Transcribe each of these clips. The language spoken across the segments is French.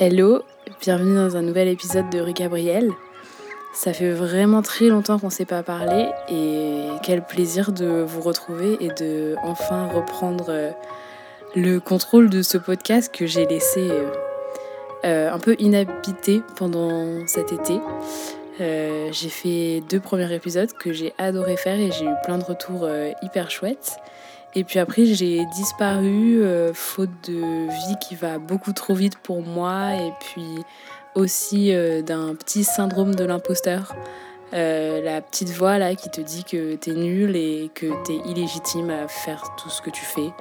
Hello, bienvenue dans un nouvel épisode de Rue Gabriel. Ça fait vraiment très longtemps qu'on ne s'est pas parlé et quel plaisir de vous retrouver et de enfin reprendre euh, le contrôle de ce podcast que j'ai laissé euh, euh, un peu inhabité pendant cet été. j'ai fait deux premiers épisodes que j'ai adoré faire et j'ai eu plein de retours hyper chouettes. Et puis après, j'ai disparu, euh, faute de vie qui va beaucoup trop vite pour moi, et puis aussi euh, d'un petit syndrome de l'imposteur. Euh, la petite voix là qui te dit que t'es nul et que t'es illégitime à faire tout ce que tu fais.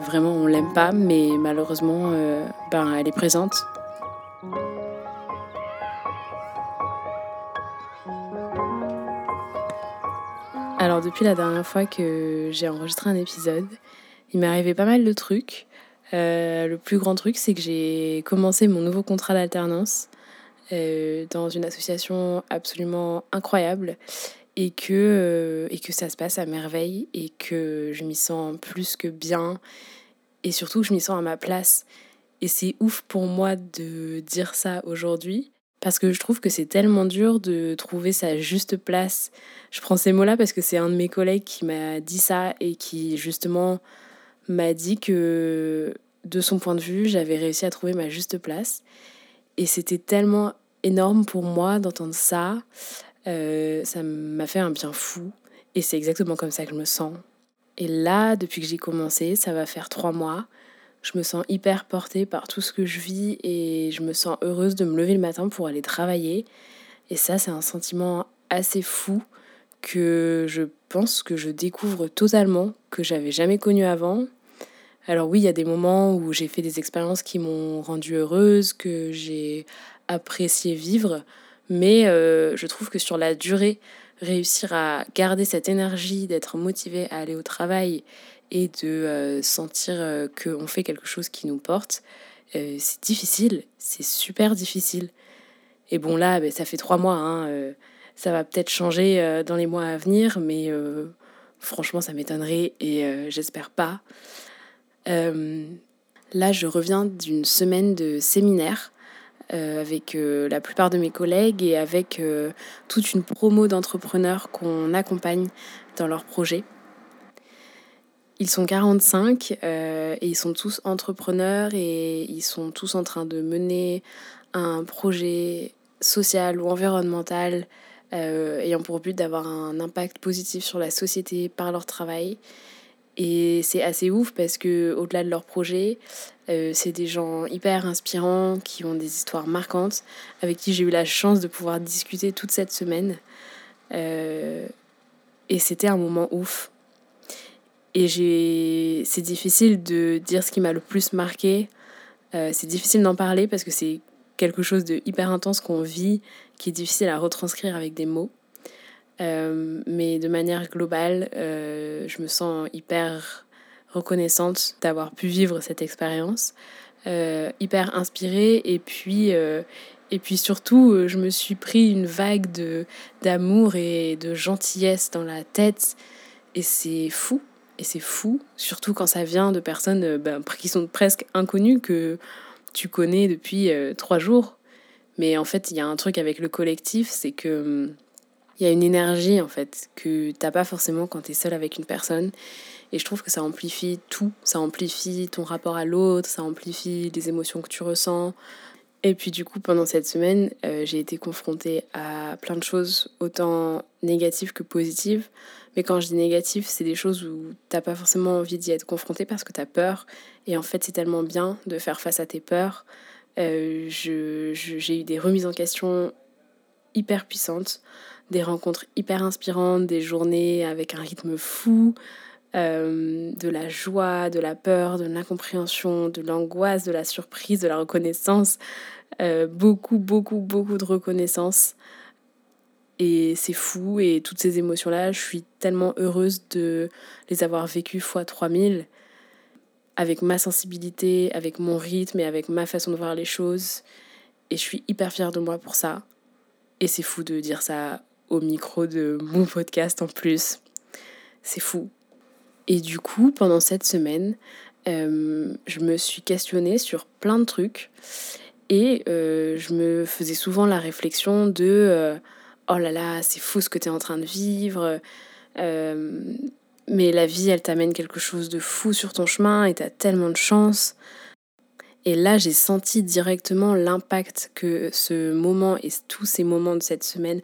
vraiment, on l'aime pas, mais malheureusement, ben, elle est présente. Alors depuis la dernière fois que j'ai enregistré un épisode, il m'est arrivé pas mal de trucs. Euh, le plus grand truc, c'est que j'ai commencé mon nouveau contrat d'alternance euh, dans une association absolument incroyable et que, euh, et que ça se passe à merveille et que je m'y sens plus que bien et surtout je m'y sens à ma place. Et c'est ouf pour moi de dire ça aujourd'hui parce que je trouve que c'est tellement dur de trouver sa juste place. Je prends ces mots-là parce que c'est un de mes collègues qui m'a dit ça et qui justement m'a dit que de son point de vue, j'avais réussi à trouver ma juste place. Et c'était tellement énorme pour moi d'entendre ça. Euh, ça m'a fait un bien fou. Et c'est exactement comme ça que je me sens. Et là, depuis que j'ai commencé, ça va faire trois mois je me sens hyper portée par tout ce que je vis et je me sens heureuse de me lever le matin pour aller travailler. Et ça, c'est un sentiment assez fou que je pense que je découvre totalement, que j'avais jamais connu avant. Alors oui, il y a des moments où j'ai fait des expériences qui m'ont rendue heureuse, que j'ai apprécié vivre, mais euh, je trouve que sur la durée, réussir à garder cette énergie, d'être motivé à aller au travail et de euh, sentir euh, qu'on fait quelque chose qui nous porte, euh, c'est difficile, c'est super difficile. Et bon là, ben, ça fait trois mois, hein, ça va peut-être changer dans les mois à venir, mais franchement, ça m'étonnerait et j'espère pas. là, je reviens d'une semaine de séminaire avec la plupart de mes collègues et avec toute une promo d'entrepreneurs qu'on accompagne dans leurs projets. Ils sont 45 euh, et ils sont tous entrepreneurs et ils sont tous en train de mener un projet social ou environnemental euh, ayant pour but d'avoir un impact positif sur la société par leur travail. Et c'est assez ouf parce que au-delà de leur projet, euh, c'est des gens hyper inspirants qui ont des histoires marquantes avec qui j'ai eu la chance de pouvoir discuter toute cette semaine. et c'était un moment ouf. Et j'ai... c'est difficile de dire ce qui m'a le plus marqué. Euh, c'est difficile d'en parler parce que c'est quelque chose de hyper intense qu'on vit, qui est difficile à retranscrire avec des mots. Euh, mais de manière globale, euh, je me sens hyper reconnaissante d'avoir pu vivre cette expérience, hyper inspirée et puis, et puis surtout, je me suis pris une vague de, d'amour et de gentillesse dans la tête et c'est fou et c'est fou, surtout quand ça vient de personnes euh, ben, qui sont presque inconnues, que tu connais depuis euh, trois jours. Mais en fait, il y a un truc avec le collectif, c'est que hum, il y a une énergie en fait que t'as pas forcément quand tu es seul avec une personne. Et je trouve que ça amplifie tout. Ça amplifie ton rapport à l'autre, ça amplifie les émotions que tu ressens. Et puis du coup, pendant cette semaine, euh, j'ai été confrontée à plein de choses, autant négatives que positives. Mais quand je dis négatif, c'est des choses où t'as pas forcément envie d'y être confronté parce que tu as peur. Et en fait, c'est tellement bien de faire face à tes peurs. Euh, j'ai eu des remises en question hyper puissantes, des rencontres hyper inspirantes, des journées avec un rythme fou, euh, de la joie, de la peur, de l'incompréhension, de l'angoisse, de la surprise, de la reconnaissance. Euh, beaucoup, beaucoup, beaucoup de reconnaissance. Et c'est fou, et toutes ces émotions-là, je suis tellement heureuse de les avoir vécues fois 3000, avec ma sensibilité, avec mon rythme et avec ma façon de voir les choses. Et je suis hyper fière de moi pour ça. Et c'est fou de dire ça au micro de mon podcast en plus. C'est fou. Et du coup, pendant cette semaine, euh, je me suis questionnée sur plein de trucs. Et je me faisais souvent la réflexion de oh là là, c'est fou ce que tu es en train de vivre. mais la vie, elle t'amène quelque chose de fou sur ton chemin et tu as tellement de chance. Et là, j'ai senti directement l'impact que ce moment et tous ces moments de cette semaine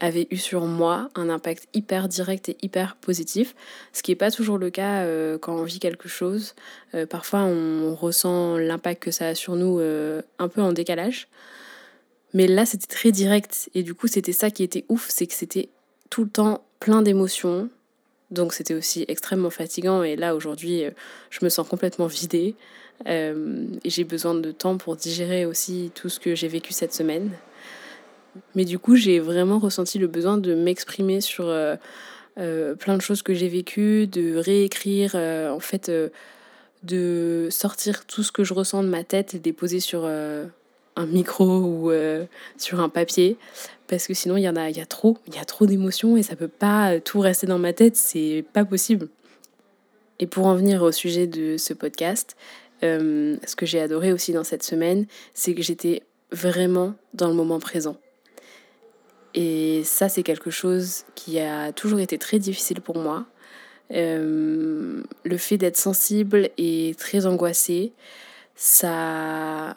avaient eu sur moi, un impact hyper direct et hyper positif, ce qui n'est pas toujours le cas euh, quand on vit quelque chose. Euh, parfois, on ressent l'impact que ça a sur nous euh, un peu en décalage. Mais là, c'était très direct. Et du coup, c'était ça qui était ouf, c'est que c'était tout le temps plein d'émotions. Donc c'était aussi extrêmement fatigant. Et là, aujourd'hui, je me sens complètement vidée. Euh, et j'ai besoin de temps pour digérer aussi tout ce que j'ai vécu cette semaine. Mais du coup, j'ai vraiment ressenti le besoin de m'exprimer sur euh, euh, plein de choses que j'ai vécues, de réécrire, en fait, de sortir tout ce que je ressens de ma tête et de les poser sur un micro ou sur un papier. Parce que sinon, il y en a, il y a trop, il y a trop d'émotions et ça peut pas tout rester dans ma tête, c'est pas possible. Et pour en venir au sujet de ce podcast, euh, ce que j'ai adoré aussi dans cette semaine, c'est que j'étais vraiment dans le moment présent. Et ça, c'est quelque chose qui a toujours été très difficile pour moi. Euh, le fait d'être sensible et très angoissée, ça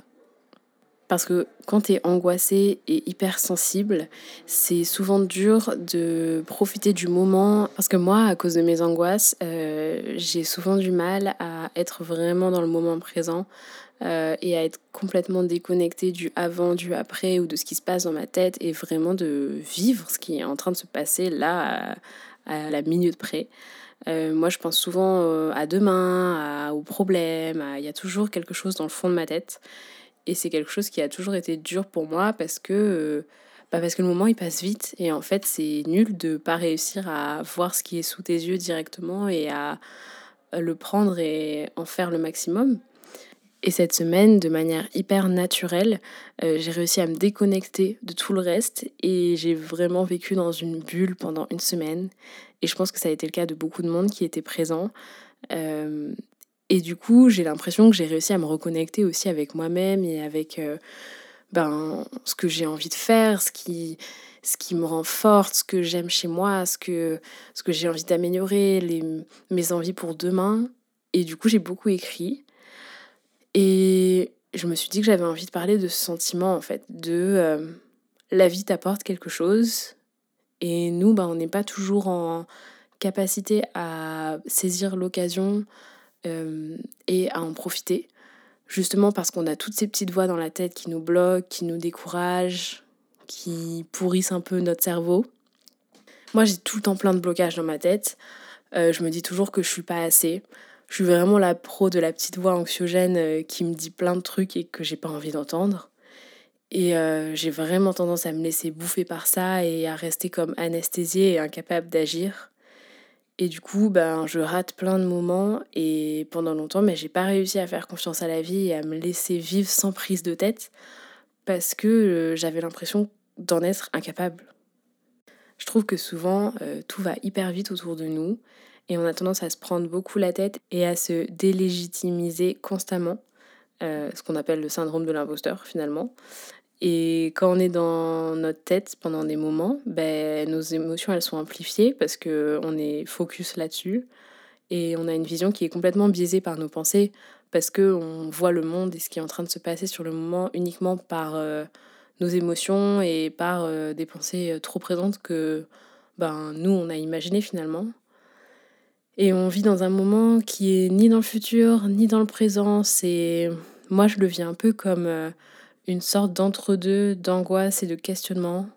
parce que quand tu es angoissé et hypersensible, c'est souvent dur de profiter du moment. Parce que moi, à cause de mes angoisses, euh, j'ai souvent du mal à être vraiment dans le moment présent euh, et à être complètement déconnecté du avant, du après ou de ce qui se passe dans ma tête et vraiment de vivre ce qui est en train de se passer là à, la minute près. Euh, moi, je pense souvent à demain, à, aux problèmes, il y a toujours quelque chose dans le fond de ma tête. Et c'est quelque chose qui a toujours été dur pour moi parce que, euh, bah parce que le moment il passe vite et en fait c'est nul de pas réussir à voir ce qui est sous tes yeux directement et à le prendre et en faire le maximum. Et cette semaine, de manière hyper naturelle, euh, j'ai réussi à me déconnecter de tout le reste et j'ai vraiment vécu dans une bulle pendant une semaine. Et je pense que ça a été le cas de beaucoup de monde qui était présent. Euh, et du coup, j'ai l'impression que j'ai réussi à me reconnecter aussi avec moi-même et avec euh, ben, ce que j'ai envie de faire, ce qui, ce qui me rend forte, ce que j'aime chez moi, ce que, ce que j'ai envie d'améliorer, mes envies pour demain. Et du coup, j'ai beaucoup écrit. Et je me suis dit que j'avais envie de parler de ce sentiment, en fait, de euh, la vie t'apporte quelque chose. Et nous, ben, on n'est pas toujours en capacité à saisir l'occasion euh, et à en profiter. Justement parce qu'on a toutes ces petites voix dans la tête qui nous bloquent, qui nous découragent, qui pourrissent un peu notre cerveau. Moi, j'ai tout le temps plein de blocages dans ma tête. Euh, je me dis toujours que je suis pas assez. Je suis vraiment la pro de la petite voix anxiogène euh, qui me dit plein de trucs et que j'ai pas envie d'entendre. Et j'ai vraiment tendance à me laisser bouffer par ça et à rester comme anesthésiée et incapable d'agir. Et du coup, ben, je rate plein de moments et pendant longtemps, mais j'ai pas réussi à faire confiance à la vie et à me laisser vivre sans prise de tête parce que euh, j'avais l'impression d'en être incapable. Je trouve que souvent, euh, tout va hyper vite autour de nous et on a tendance à se prendre beaucoup la tête et à se délégitimiser constamment, euh, ce qu'on appelle le syndrome de l'imposteur finalement. Et quand on est dans notre tête pendant des moments, ben, nos émotions elles sont amplifiées parce qu'on est focus là-dessus et on a une vision qui est complètement biaisée par nos pensées parce qu'on voit le monde et ce qui est en train de se passer sur le moment uniquement par euh, nos émotions et par euh, des pensées euh, trop présentes que ben, nous on a imaginé finalement. Et on vit dans un moment qui est ni dans le futur ni dans le présent. C'est moi je le vis un peu comme une sorte d'entre-deux d'angoisse et de questionnement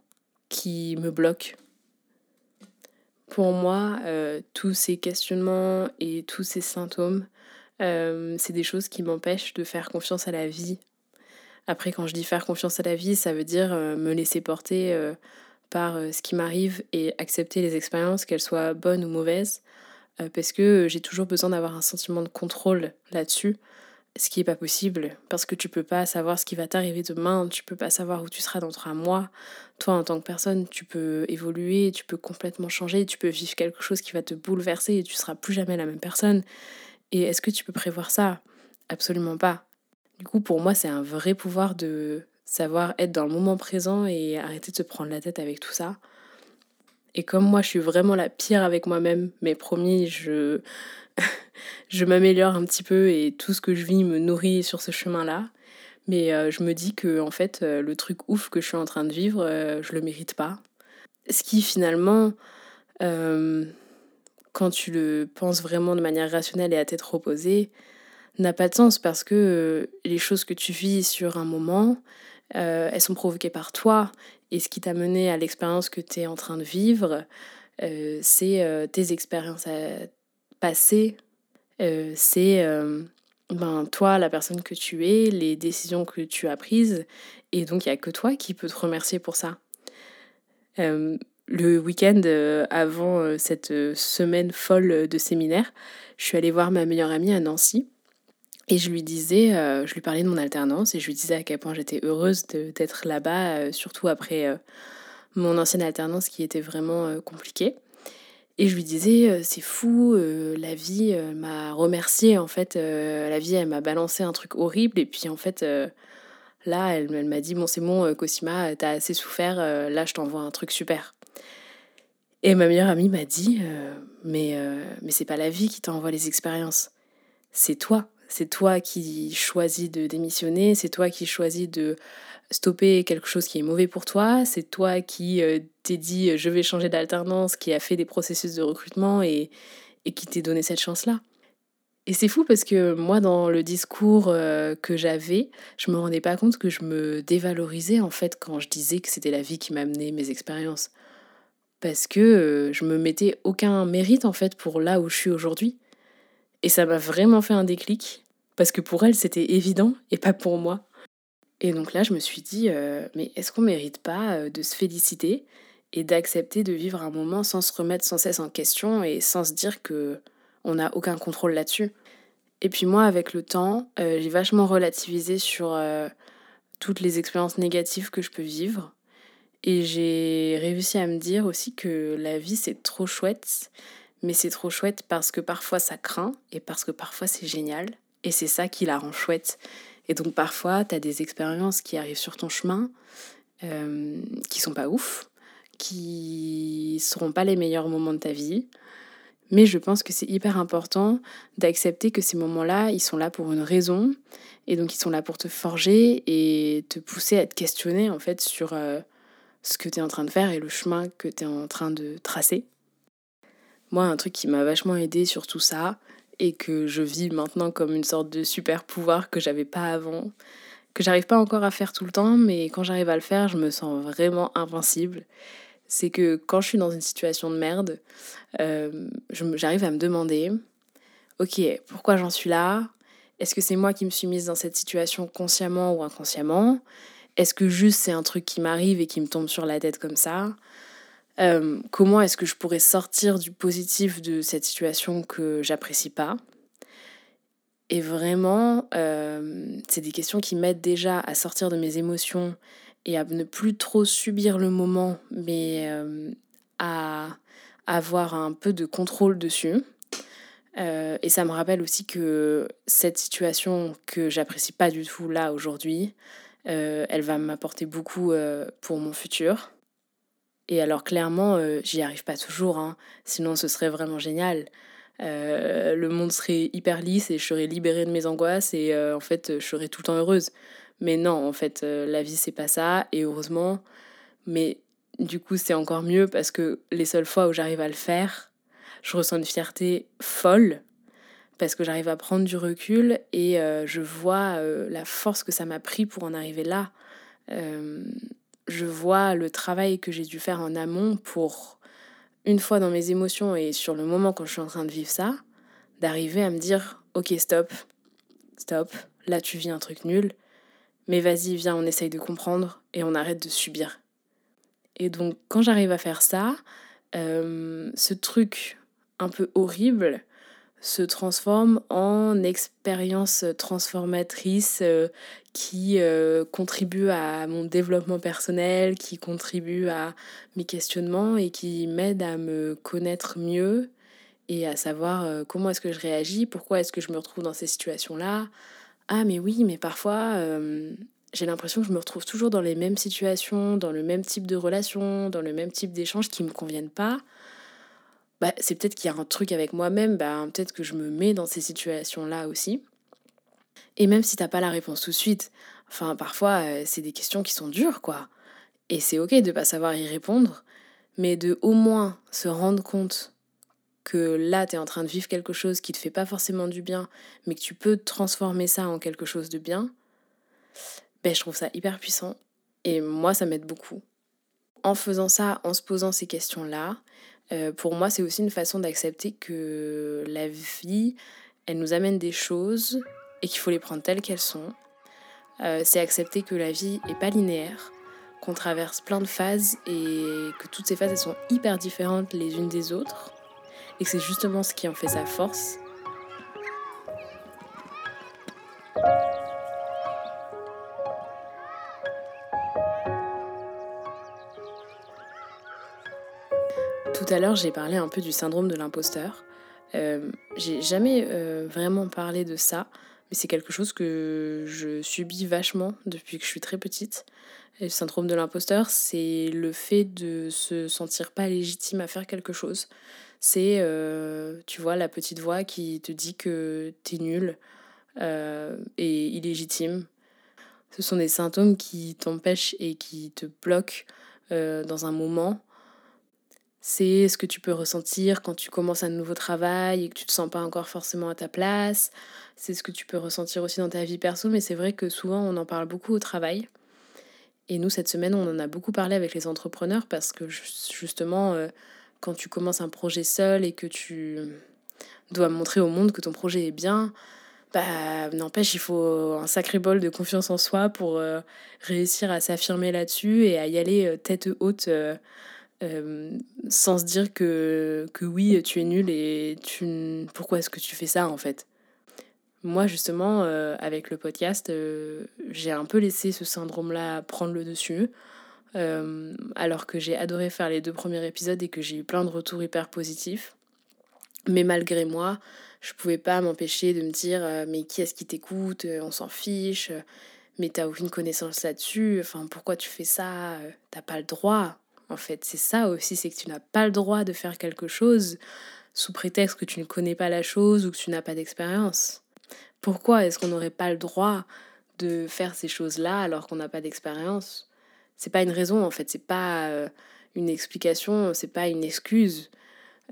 qui me bloque. Pour moi, euh, tous ces questionnements et tous ces symptômes, euh, c'est des choses qui m'empêchent de faire confiance à la vie. Après, quand je dis faire confiance à la vie, ça veut dire euh, me laisser porter par ce qui m'arrive et accepter les expériences, qu'elles soient bonnes ou mauvaises, parce que j'ai toujours besoin d'avoir un sentiment de contrôle là-dessus ce qui n'est pas possible, parce que tu peux pas savoir ce qui va t'arriver demain, tu peux pas savoir où tu seras dans trois mois. Toi, en tant que personne, tu peux évoluer, tu peux complètement changer, tu peux vivre quelque chose qui va te bouleverser et tu seras plus jamais la même personne. Et est-ce que tu peux prévoir ça? Absolument pas. Du coup, pour moi, c'est un vrai pouvoir de savoir être dans le moment présent et arrêter de se prendre la tête avec tout ça. Et comme moi, je suis vraiment la pire avec moi-même, mais promis, je, je m'améliore un petit peu et tout ce que je vis me nourrit sur ce chemin-là. Mais euh, je me dis que en fait, euh, le truc ouf que je suis en train de vivre, euh, je le mérite pas. Ce qui finalement, quand tu le penses vraiment de manière rationnelle et à tête reposée, n'a pas de sens parce que les choses que tu vis sur un moment, elles sont provoquées par toi. Et ce qui t'a mené à l'expérience que tu es en train de vivre, c'est tes expériences passées, c'est ben, toi, la personne que tu es, les décisions que tu as prises. Et donc, il n'y a que toi qui peux te remercier pour ça. Euh, le week-end euh, avant euh, cette semaine folle de séminaire, je suis allée voir ma meilleure amie à Nancy. Et je lui disais, je lui parlais de mon alternance et je lui disais à quel point j'étais heureuse d'être là-bas, surtout après mon ancienne alternance qui était vraiment compliquée. Et je lui disais, euh, c'est fou, euh, la vie euh, m'a remercié, en fait, la vie, elle m'a balancé un truc horrible, et puis en fait, là, elle, elle m'a dit, bon, c'est bon, Cosima, t'as assez souffert, là, je t'envoie un truc super. Et ma meilleure amie m'a dit, mais, mais c'est pas la vie qui t'envoie les expériences, c'est toi. C'est toi qui choisis de démissionner, c'est toi qui choisis de stopper quelque chose qui est mauvais pour toi, c'est toi qui euh, t'es dit euh, je vais changer d'alternance, qui a fait des processus de recrutement et, et qui t'est donné cette chance-là. Et c'est fou parce que moi, dans le discours euh, que j'avais, je me rendais pas compte que je me dévalorisais en fait quand je disais que c'était la vie qui m'a amené mes expériences. Parce que je me mettais aucun mérite en fait pour là où je suis aujourd'hui. Et ça m'a vraiment fait un déclic. Parce que pour elle, c'était évident et pas pour moi. Et donc là, je me suis dit, euh, mais est-ce qu'on mérite pas euh, de se féliciter et d'accepter de vivre un moment sans se remettre sans cesse en question et sans se dire que on n'a aucun contrôle là-dessus? Et puis moi, avec le temps, euh, j'ai vachement relativisé sur toutes les expériences négatives que je peux vivre. Et j'ai réussi à me dire aussi que la vie, c'est trop chouette. Mais c'est trop chouette parce que parfois ça craint et parce que parfois c'est génial. Et c'est ça qui la rend chouette. Et donc parfois, tu as des expériences qui arrivent sur ton chemin euh, qui sont pas ouf, qui seront pas les meilleurs moments de ta vie. Mais je pense que c'est hyper important d'accepter que ces moments-là, ils sont là pour une raison. Et donc ils sont là pour te forger et te pousser à te questionner en fait sur euh, ce que tu es en train de faire et le chemin que tu es en train de tracer. Moi, un truc qui m'a vachement aidé sur tout ça, et que je vis maintenant comme une sorte de super pouvoir que j'avais pas avant, que j'arrive pas encore à faire tout le temps, mais quand j'arrive à le faire, je me sens vraiment invincible. C'est que quand je suis dans une situation de merde, euh, j'arrive à me demander, ok, pourquoi j'en suis là? Est-ce que c'est moi qui me suis mise dans cette situation consciemment ou inconsciemment? Est-ce que juste c'est un truc qui m'arrive et qui me tombe sur la tête comme ça? Euh, comment est-ce que je pourrais sortir du positif de cette situation que j'apprécie pas? Et vraiment, euh, c'est des questions qui m'aident déjà à sortir de mes émotions et à ne plus trop subir le moment, mais euh, à avoir un peu de contrôle dessus. et ça me rappelle aussi que cette situation que j'apprécie pas du tout là aujourd'hui, elle va m'apporter beaucoup pour mon futur. Et alors clairement, euh, j'y arrive pas toujours, hein. sinon ce serait vraiment génial. Euh, le monde serait hyper lisse et je serais libérée de mes angoisses et euh, en fait je serais tout le temps heureuse. Mais non, en fait, la vie c'est pas ça et heureusement. Mais du coup c'est encore mieux parce que les seules fois où j'arrive à le faire, je ressens une fierté folle parce que j'arrive à prendre du recul et je vois la force que ça m'a pris pour en arriver là je vois le travail que j'ai dû faire en amont pour, une fois dans mes émotions et sur le moment quand je suis en train de vivre ça, d'arriver à me dire, ok, stop, stop, là tu vis un truc nul, mais vas-y, viens, on essaye de comprendre et on arrête de subir. Et donc quand j'arrive à faire ça, euh, ce truc un peu horrible, se transforme en expérience transformatrice euh, qui euh, contribue à mon développement personnel, qui contribue à mes questionnements et qui m'aide à me connaître mieux et à savoir euh, comment est-ce que je réagis, pourquoi est-ce que je me retrouve dans ces situations-là, Ah mais oui, mais parfois j'ai l'impression que je me retrouve toujours dans les mêmes situations, dans le même type de relation, dans le même type d'échange qui ne me conviennent pas. Bah, c'est peut-être qu'il y a un truc avec moi-même, bah, peut-être que je me mets dans ces situations-là aussi. Et même si t'as pas la réponse tout de suite, enfin parfois c'est des questions qui sont dures quoi. Et c'est ok de pas savoir y répondre, mais de au moins se rendre compte que là, tu es en train de vivre quelque chose qui te fait pas forcément du bien, mais que tu peux transformer ça en quelque chose de bien, ben, je trouve ça hyper puissant. Et moi, ça m'aide beaucoup. En faisant ça, en se posant ces questions-là, euh, pour moi, c'est aussi une façon d'accepter que la vie, elle nous amène des choses et qu'il faut les prendre telles qu'elles sont. Euh, c'est accepter que la vie n'est pas linéaire, qu'on traverse plein de phases et que toutes ces phases elles sont hyper différentes les unes des autres et que c'est justement ce qui en fait sa force. Tout à l'heure, j'ai parlé un peu du syndrome de l'imposteur. Euh, j'ai jamais euh, vraiment parlé de ça, mais c'est quelque chose que je subis vachement depuis que je suis très petite. le syndrome de l'imposteur, c'est le fait de se sentir pas légitime à faire quelque chose. C'est, euh, tu vois, la petite voix qui te dit que t'es nul et illégitime. Ce sont des symptômes qui t'empêchent et qui te bloquent dans un moment c'est ce que tu peux ressentir quand tu commences un nouveau travail et que tu te sens pas encore forcément à ta place. C'est ce que tu peux ressentir aussi dans ta vie perso, mais c'est vrai que souvent on en parle beaucoup au travail. Et nous, cette semaine, on en a beaucoup parlé avec les entrepreneurs parce que justement, euh, quand tu commences un projet seul et que tu dois montrer au monde que ton projet est bien, bah, n'empêche, il faut un sacré bol de confiance en soi pour euh, réussir à s'affirmer là-dessus et à y aller euh, tête haute euh, sans se dire que, que oui, tu es nul et tu, pourquoi est-ce que tu fais ça en fait? Moi justement, euh, avec le podcast, euh, j'ai un peu laissé ce syndrome-là prendre le dessus. alors que j'ai adoré faire les deux premiers épisodes et que j'ai eu plein de retours hyper positifs. Mais malgré moi, je pouvais pas m'empêcher de me dire mais qui est-ce qui t'écoute? On s'en fiche. Mais t'as aucune connaissance là-dessus. Enfin, pourquoi tu fais ça? T'as pas le droit en fait. C'est ça aussi, c'est que tu n'as pas le droit de faire quelque chose sous prétexte que tu ne connais pas la chose ou que tu n'as pas d'expérience. Pourquoi est-ce qu'on n'aurait pas le droit de faire ces choses-là alors qu'on n'a pas d'expérience? C'est pas une raison en fait, c'est pas euh, une explication, c'est pas une excuse.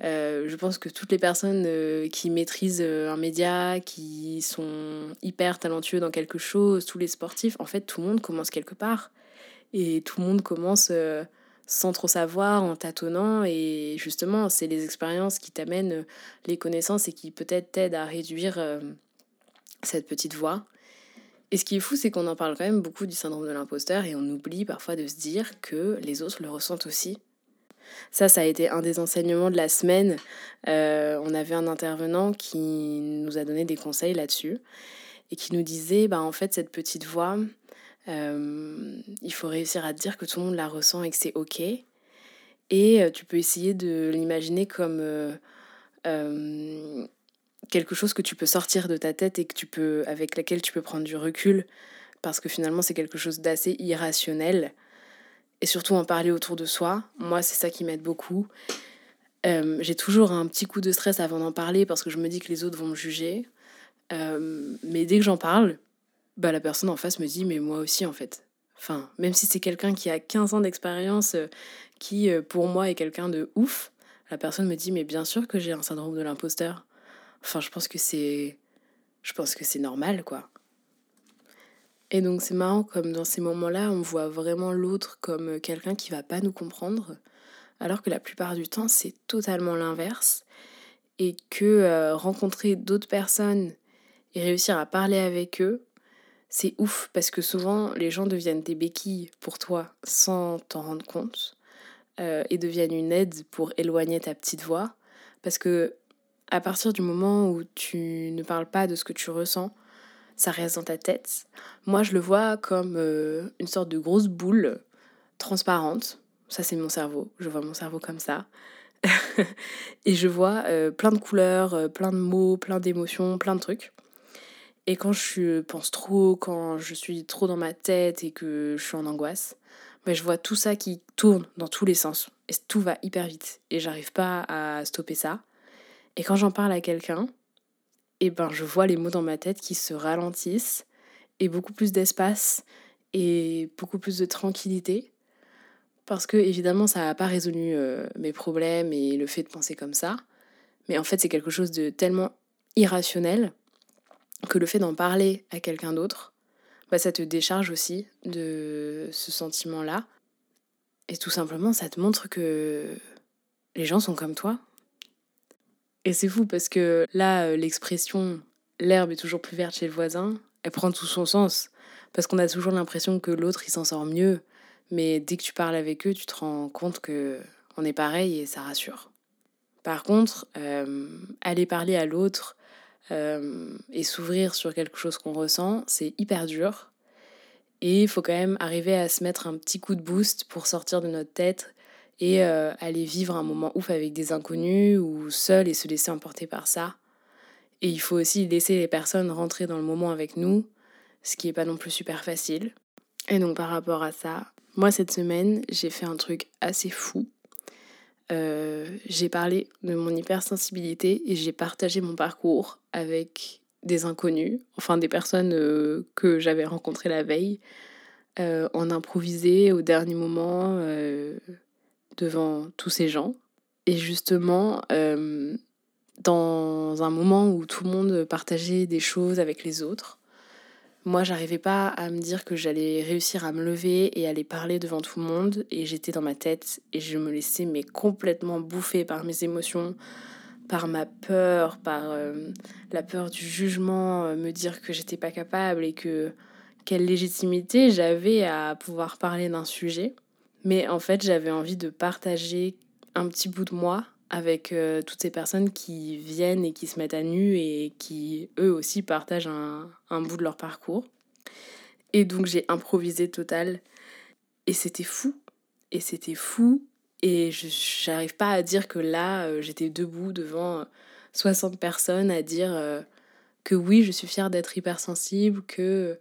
Euh, je pense que toutes les personnes euh, qui maîtrisent un média, qui sont hyper talentueux dans quelque chose, tous les sportifs, en fait, tout le monde commence quelque part. Et tout le monde commence sans trop savoir, en tâtonnant. Et justement, c'est les expériences qui t'amènent les connaissances et qui peut-être t'aident à réduire euh, cette petite voix. Et ce qui est fou, c'est qu'on en parle quand même beaucoup du syndrome de l'imposteur et on oublie parfois de se dire que les autres le ressentent aussi. Ça, ça a été un des enseignements de la semaine. Euh, on avait un intervenant qui nous a donné des conseils là-dessus et qui nous disait, bah, en fait, cette petite voix, il faut réussir à te dire que tout le monde la ressent et que c'est ok. Et euh, tu peux essayer de l'imaginer comme euh, quelque chose que tu peux sortir de ta tête et que tu peux, avec laquelle tu peux prendre du recul, parce que finalement c'est quelque chose d'assez irrationnel. Et surtout en parler autour de soi. Moi, c'est ça qui m'aide beaucoup. j'ai toujours un petit coup de stress avant d'en parler parce que je me dis que les autres vont me juger. mais dès que j'en parle, bah, la personne en face me dit mais moi aussi en fait. Enfin, même si c'est quelqu'un qui a 15 ans d'expérience, euh, qui euh, pour moi est quelqu'un de ouf, la personne me dit mais bien sûr que j'ai un syndrome de l'imposteur. Enfin, je pense que c'est je pense que c'est normal quoi. Et donc c'est marrant comme dans ces moments-là, on voit vraiment l'autre comme euh, quelqu'un qui va pas nous comprendre, alors que la plupart du temps, c'est totalement l'inverse et que rencontrer d'autres personnes et réussir à parler avec eux, c'est ouf parce que souvent les gens deviennent des béquilles pour toi sans t'en rendre compte euh, et deviennent une aide pour éloigner ta petite voix parce que à partir du moment où tu ne parles pas de ce que tu ressens, ça reste dans ta tête. Moi, je le vois comme euh, une sorte de grosse boule transparente. Ça, c'est mon cerveau. Je vois mon cerveau comme ça. et je vois euh, plein de couleurs, plein de mots, plein d'émotions, plein de trucs. Et quand je pense trop, quand je suis trop dans ma tête et que je suis en angoisse, ben je vois tout ça qui tourne dans tous les sens. Et tout va hyper vite. Et j'arrive pas à stopper ça. Et quand j'en parle à quelqu'un, et ben je vois les mots dans ma tête qui se ralentissent et beaucoup plus d'espace et beaucoup plus de tranquillité. Parce que évidemment, ça n'a pas résolu euh, mes problèmes et le fait de penser comme ça. Mais en fait, c'est quelque chose de tellement irrationnel que le fait d'en parler à quelqu'un d'autre, bah, ça te décharge aussi de ce sentiment-là. Et tout simplement, ça te montre que les gens sont comme toi. Et c'est fou parce que là, euh, l'expression l'herbe est toujours plus verte chez le voisin, elle prend tout son sens. Parce qu'on a toujours l'impression que l'autre, il s'en sort mieux. Mais dès que tu parles avec eux, tu te rends compte que on est pareil et ça rassure. Par contre, euh, aller parler à l'autre euh, et s'ouvrir sur quelque chose qu'on ressent, c'est hyper dur. Et il faut quand même arriver à se mettre un petit coup de boost pour sortir de notre tête et euh, aller vivre un moment ouf avec des inconnus ou seul et se laisser emporter par ça. Et il faut aussi laisser les personnes rentrer dans le moment avec nous, ce qui n'est pas non plus super facile. Et donc par rapport à ça, moi cette semaine, j'ai fait un truc assez fou. Euh, j'ai parlé de mon hypersensibilité et j'ai partagé mon parcours avec des inconnus, enfin des personnes euh, que j'avais rencontrées la veille, euh, en improvisé au dernier moment devant tous ces gens. Et justement, dans un moment où tout le monde partageait des choses avec les autres, moi, j'arrivais pas à me dire que j'allais réussir à me lever et aller parler devant tout le monde. Et j'étais dans ma tête et je me laissais mais complètement bouffer par mes émotions, par ma peur, par euh, la peur du jugement, euh, me dire que j'étais pas capable et que quelle légitimité j'avais à pouvoir parler d'un sujet. Mais en fait, j'avais envie de partager un petit bout de moi avec euh, toutes ces personnes qui viennent et qui se mettent à nu et qui eux aussi partagent un, un bout de leur parcours. Et donc j'ai improvisé total et c'était fou. Et c'était fou. Et je n'arrive pas à dire que là, euh, j'étais debout devant 60 personnes à dire euh, que oui, je suis fière d'être hypersensible, que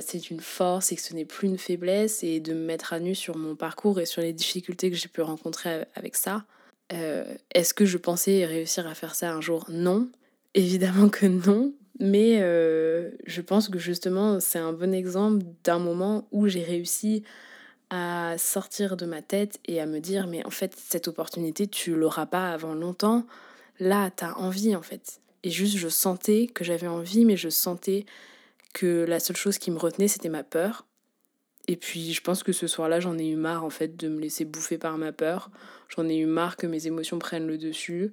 c'est une force et que ce n'est plus une faiblesse, et de me mettre à nu sur mon parcours et sur les difficultés que j'ai pu rencontrer avec ça. Euh, est-ce que je pensais réussir à faire ça un jour? Non, évidemment que non. Mais euh, je pense que justement, c'est un bon exemple d'un moment où j'ai réussi à sortir de ma tête et à me dire, mais en fait, cette opportunité, tu l'auras pas avant longtemps. Là, tu as envie, en fait. Et juste, je sentais que j'avais envie, mais je sentais que la seule chose qui me retenait, c'était ma peur. Et puis je pense que ce soir-là, j'en ai eu marre en fait de me laisser bouffer par ma peur. J'en ai eu marre que mes émotions prennent le dessus.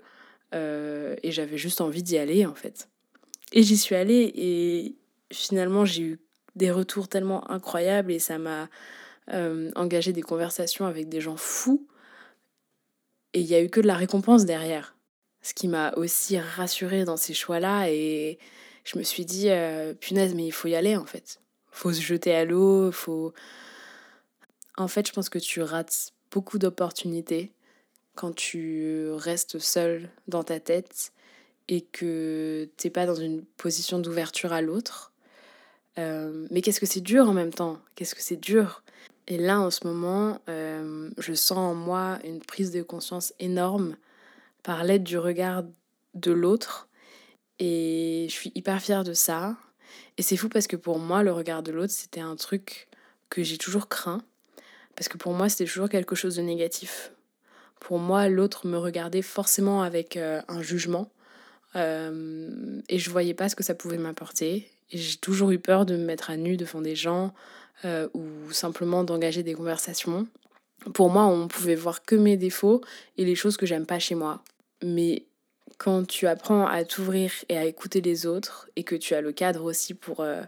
Euh, et j'avais juste envie d'y aller en fait. Et j'y suis allée et finalement j'ai eu des retours tellement incroyables et ça m'a euh, engagé des conversations avec des gens fous. Et il n'y a eu que de la récompense derrière. Ce qui m'a aussi rassurée dans ces choix-là et je me suis dit, euh, punaise, mais il faut y aller en fait faut se jeter à l'eau, faut... En fait, je pense que tu rates beaucoup d'opportunités quand tu restes seul dans ta tête et que t'es pas dans une position d'ouverture à l'autre. Euh, mais qu'est-ce que c'est dur en même temps? Qu'est-ce que c'est dur? Et là, en ce moment, euh, je sens en moi une prise de conscience énorme par l'aide du regard de l'autre. Et je suis hyper fière de ça. Et c'est fou parce que pour moi, le regard de l'autre, c'était un truc que j'ai toujours craint. Parce que pour moi, c'était toujours quelque chose de négatif. Pour moi, l'autre me regardait forcément avec euh, un jugement. Euh, et je voyais pas ce que ça pouvait m'apporter. Et j'ai toujours eu peur de me mettre à nu devant des gens euh, ou simplement d'engager des conversations. Pour moi, on pouvait voir que mes défauts et les choses que j'aime pas chez moi. Mais quand tu apprends à t'ouvrir et à écouter les autres et que tu as le cadre aussi pour euh,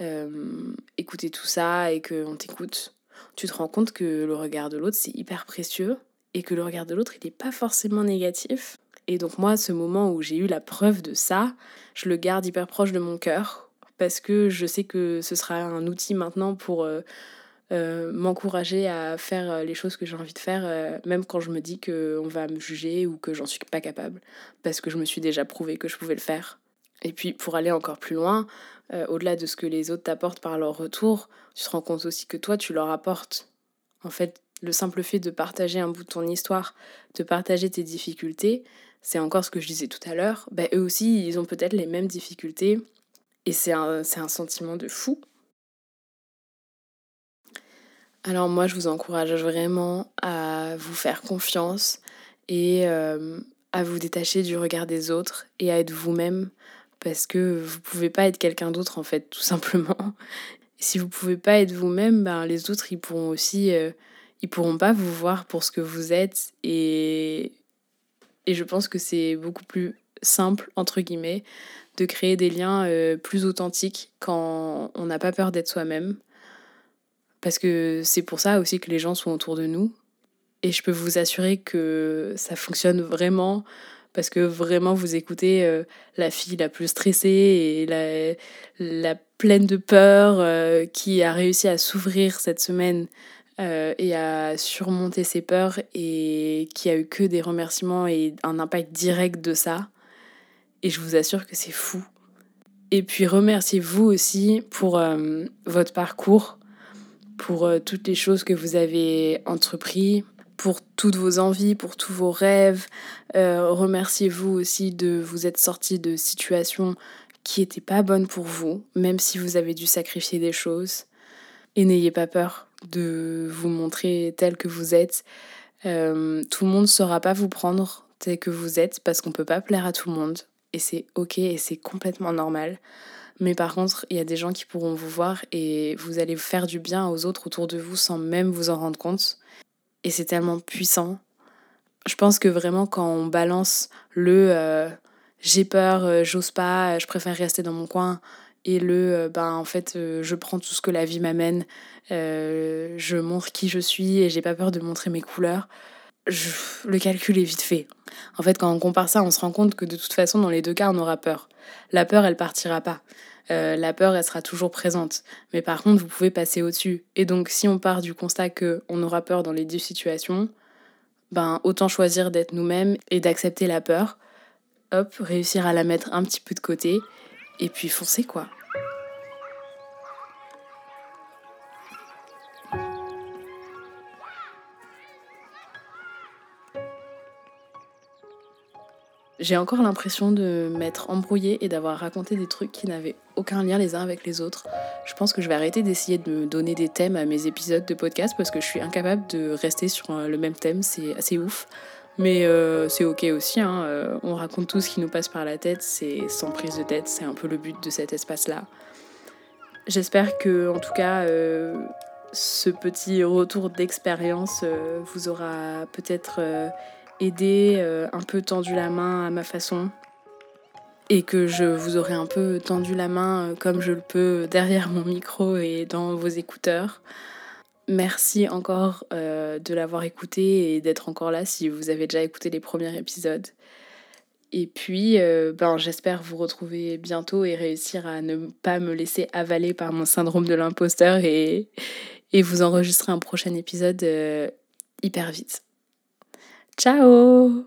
euh, écouter tout ça et qu'on t'écoute, tu te rends compte que le regard de l'autre c'est hyper précieux et que le regard de l'autre il n'est pas forcément négatif. Et donc moi, ce moment où j'ai eu la preuve de ça, je le garde hyper proche de mon cœur parce que je sais que ce sera un outil maintenant pour... Euh, euh, m'encourager à faire euh, les choses que j'ai envie de faire, euh, même quand je me dis qu'on va me juger ou que j'en suis pas capable, parce que je me suis déjà prouvé que je pouvais le faire. Et puis pour aller encore plus loin, au-delà de ce que les autres t'apportent par leur retour, tu te rends compte aussi que toi, tu leur apportes. En fait, le simple fait de partager un bout de ton histoire, de partager tes difficultés, c'est encore ce que je disais tout à l'heure, bah, eux aussi, ils ont peut-être les mêmes difficultés. Et c'est un, un sentiment de fou. Alors moi, je vous encourage vraiment à vous faire confiance et euh, à vous détacher du regard des autres et à être vous-même parce que vous pouvez pas être quelqu'un d'autre en fait, tout simplement. Si vous pouvez pas être vous-même, ben, les autres ils pourront aussi, euh, ils pourront pas vous voir pour ce que vous êtes et et je pense que c'est beaucoup plus simple entre guillemets de créer des liens euh, plus authentiques quand on n'a pas peur d'être soi-même parce que c'est pour ça aussi que les gens sont autour de nous et je peux vous assurer que ça fonctionne vraiment parce que vraiment vous écoutez euh, la fille la plus stressée et la, la pleine de peur euh, qui a réussi à s'ouvrir cette semaine euh, et à surmonter ses peurs et qui a eu que des remerciements et un impact direct de ça. Et je vous assure que c'est fou. Et puis remerciez-vous aussi pour votre parcours, pour toutes les choses que vous avez entrepris, pour toutes vos envies, pour tous vos rêves. Euh, remerciez-vous aussi de vous être sorti de situations qui n'étaient pas bonnes pour vous, même si vous avez dû sacrifier des choses. Et n'ayez pas peur de vous montrer tel que vous êtes. Euh, tout le monde ne saura pas vous prendre tel que vous êtes parce qu'on ne peut pas plaire à tout le monde. Et c'est ok et c'est complètement normal. Mais par contre, il y a des gens qui pourront vous voir et vous allez faire du bien aux autres autour de vous sans même vous en rendre compte et c'est tellement puissant. Je pense que vraiment quand on balance le euh, j'ai peur, euh, j'ose pas, je préfère rester dans mon coin et le euh, ben en fait je prends tout ce que la vie m'amène, je montre qui je suis et j'ai pas peur de montrer mes couleurs. le calcul est vite fait. En fait, quand on compare ça, on se rend compte que de toute façon, dans les deux cas, on aura peur. La peur, elle partira pas. Euh, la peur, elle sera toujours présente. Mais par contre, vous pouvez passer au-dessus. Et donc, si on part du constat qu'on aura peur dans les deux situations, ben, autant choisir d'être nous-mêmes et d'accepter la peur. Hop, réussir à la mettre un petit peu de côté. Et puis foncer, quoi. J'ai encore l'impression de m'être embrouillée et d'avoir raconté des trucs qui n'avaient aucun lien les uns avec les autres. Je pense que je vais arrêter d'essayer de me donner des thèmes à mes épisodes de podcast parce que je suis incapable de rester sur euh, le même thème, c'est assez ouf. Mais euh, c'est ok aussi, hein. Euh, on raconte tout ce qui nous passe par la tête, c'est sans prise de tête, c'est un peu le but de cet espace-là. J'espère que, en tout cas, ce petit retour d'expérience vous aura peut-être aidé, euh, un peu tendu la main à ma façon. Et que je vous aurai un peu tendu la main euh, comme je le peux derrière mon micro et dans vos écouteurs. Merci encore euh, de l'avoir écouté et d'être encore là si vous avez déjà écouté les premiers épisodes. Et puis, ben, j'espère vous retrouver bientôt et réussir à ne pas me laisser avaler par mon syndrome de l'imposteur et, et vous enregistrer un prochain épisode hyper vite. Ciao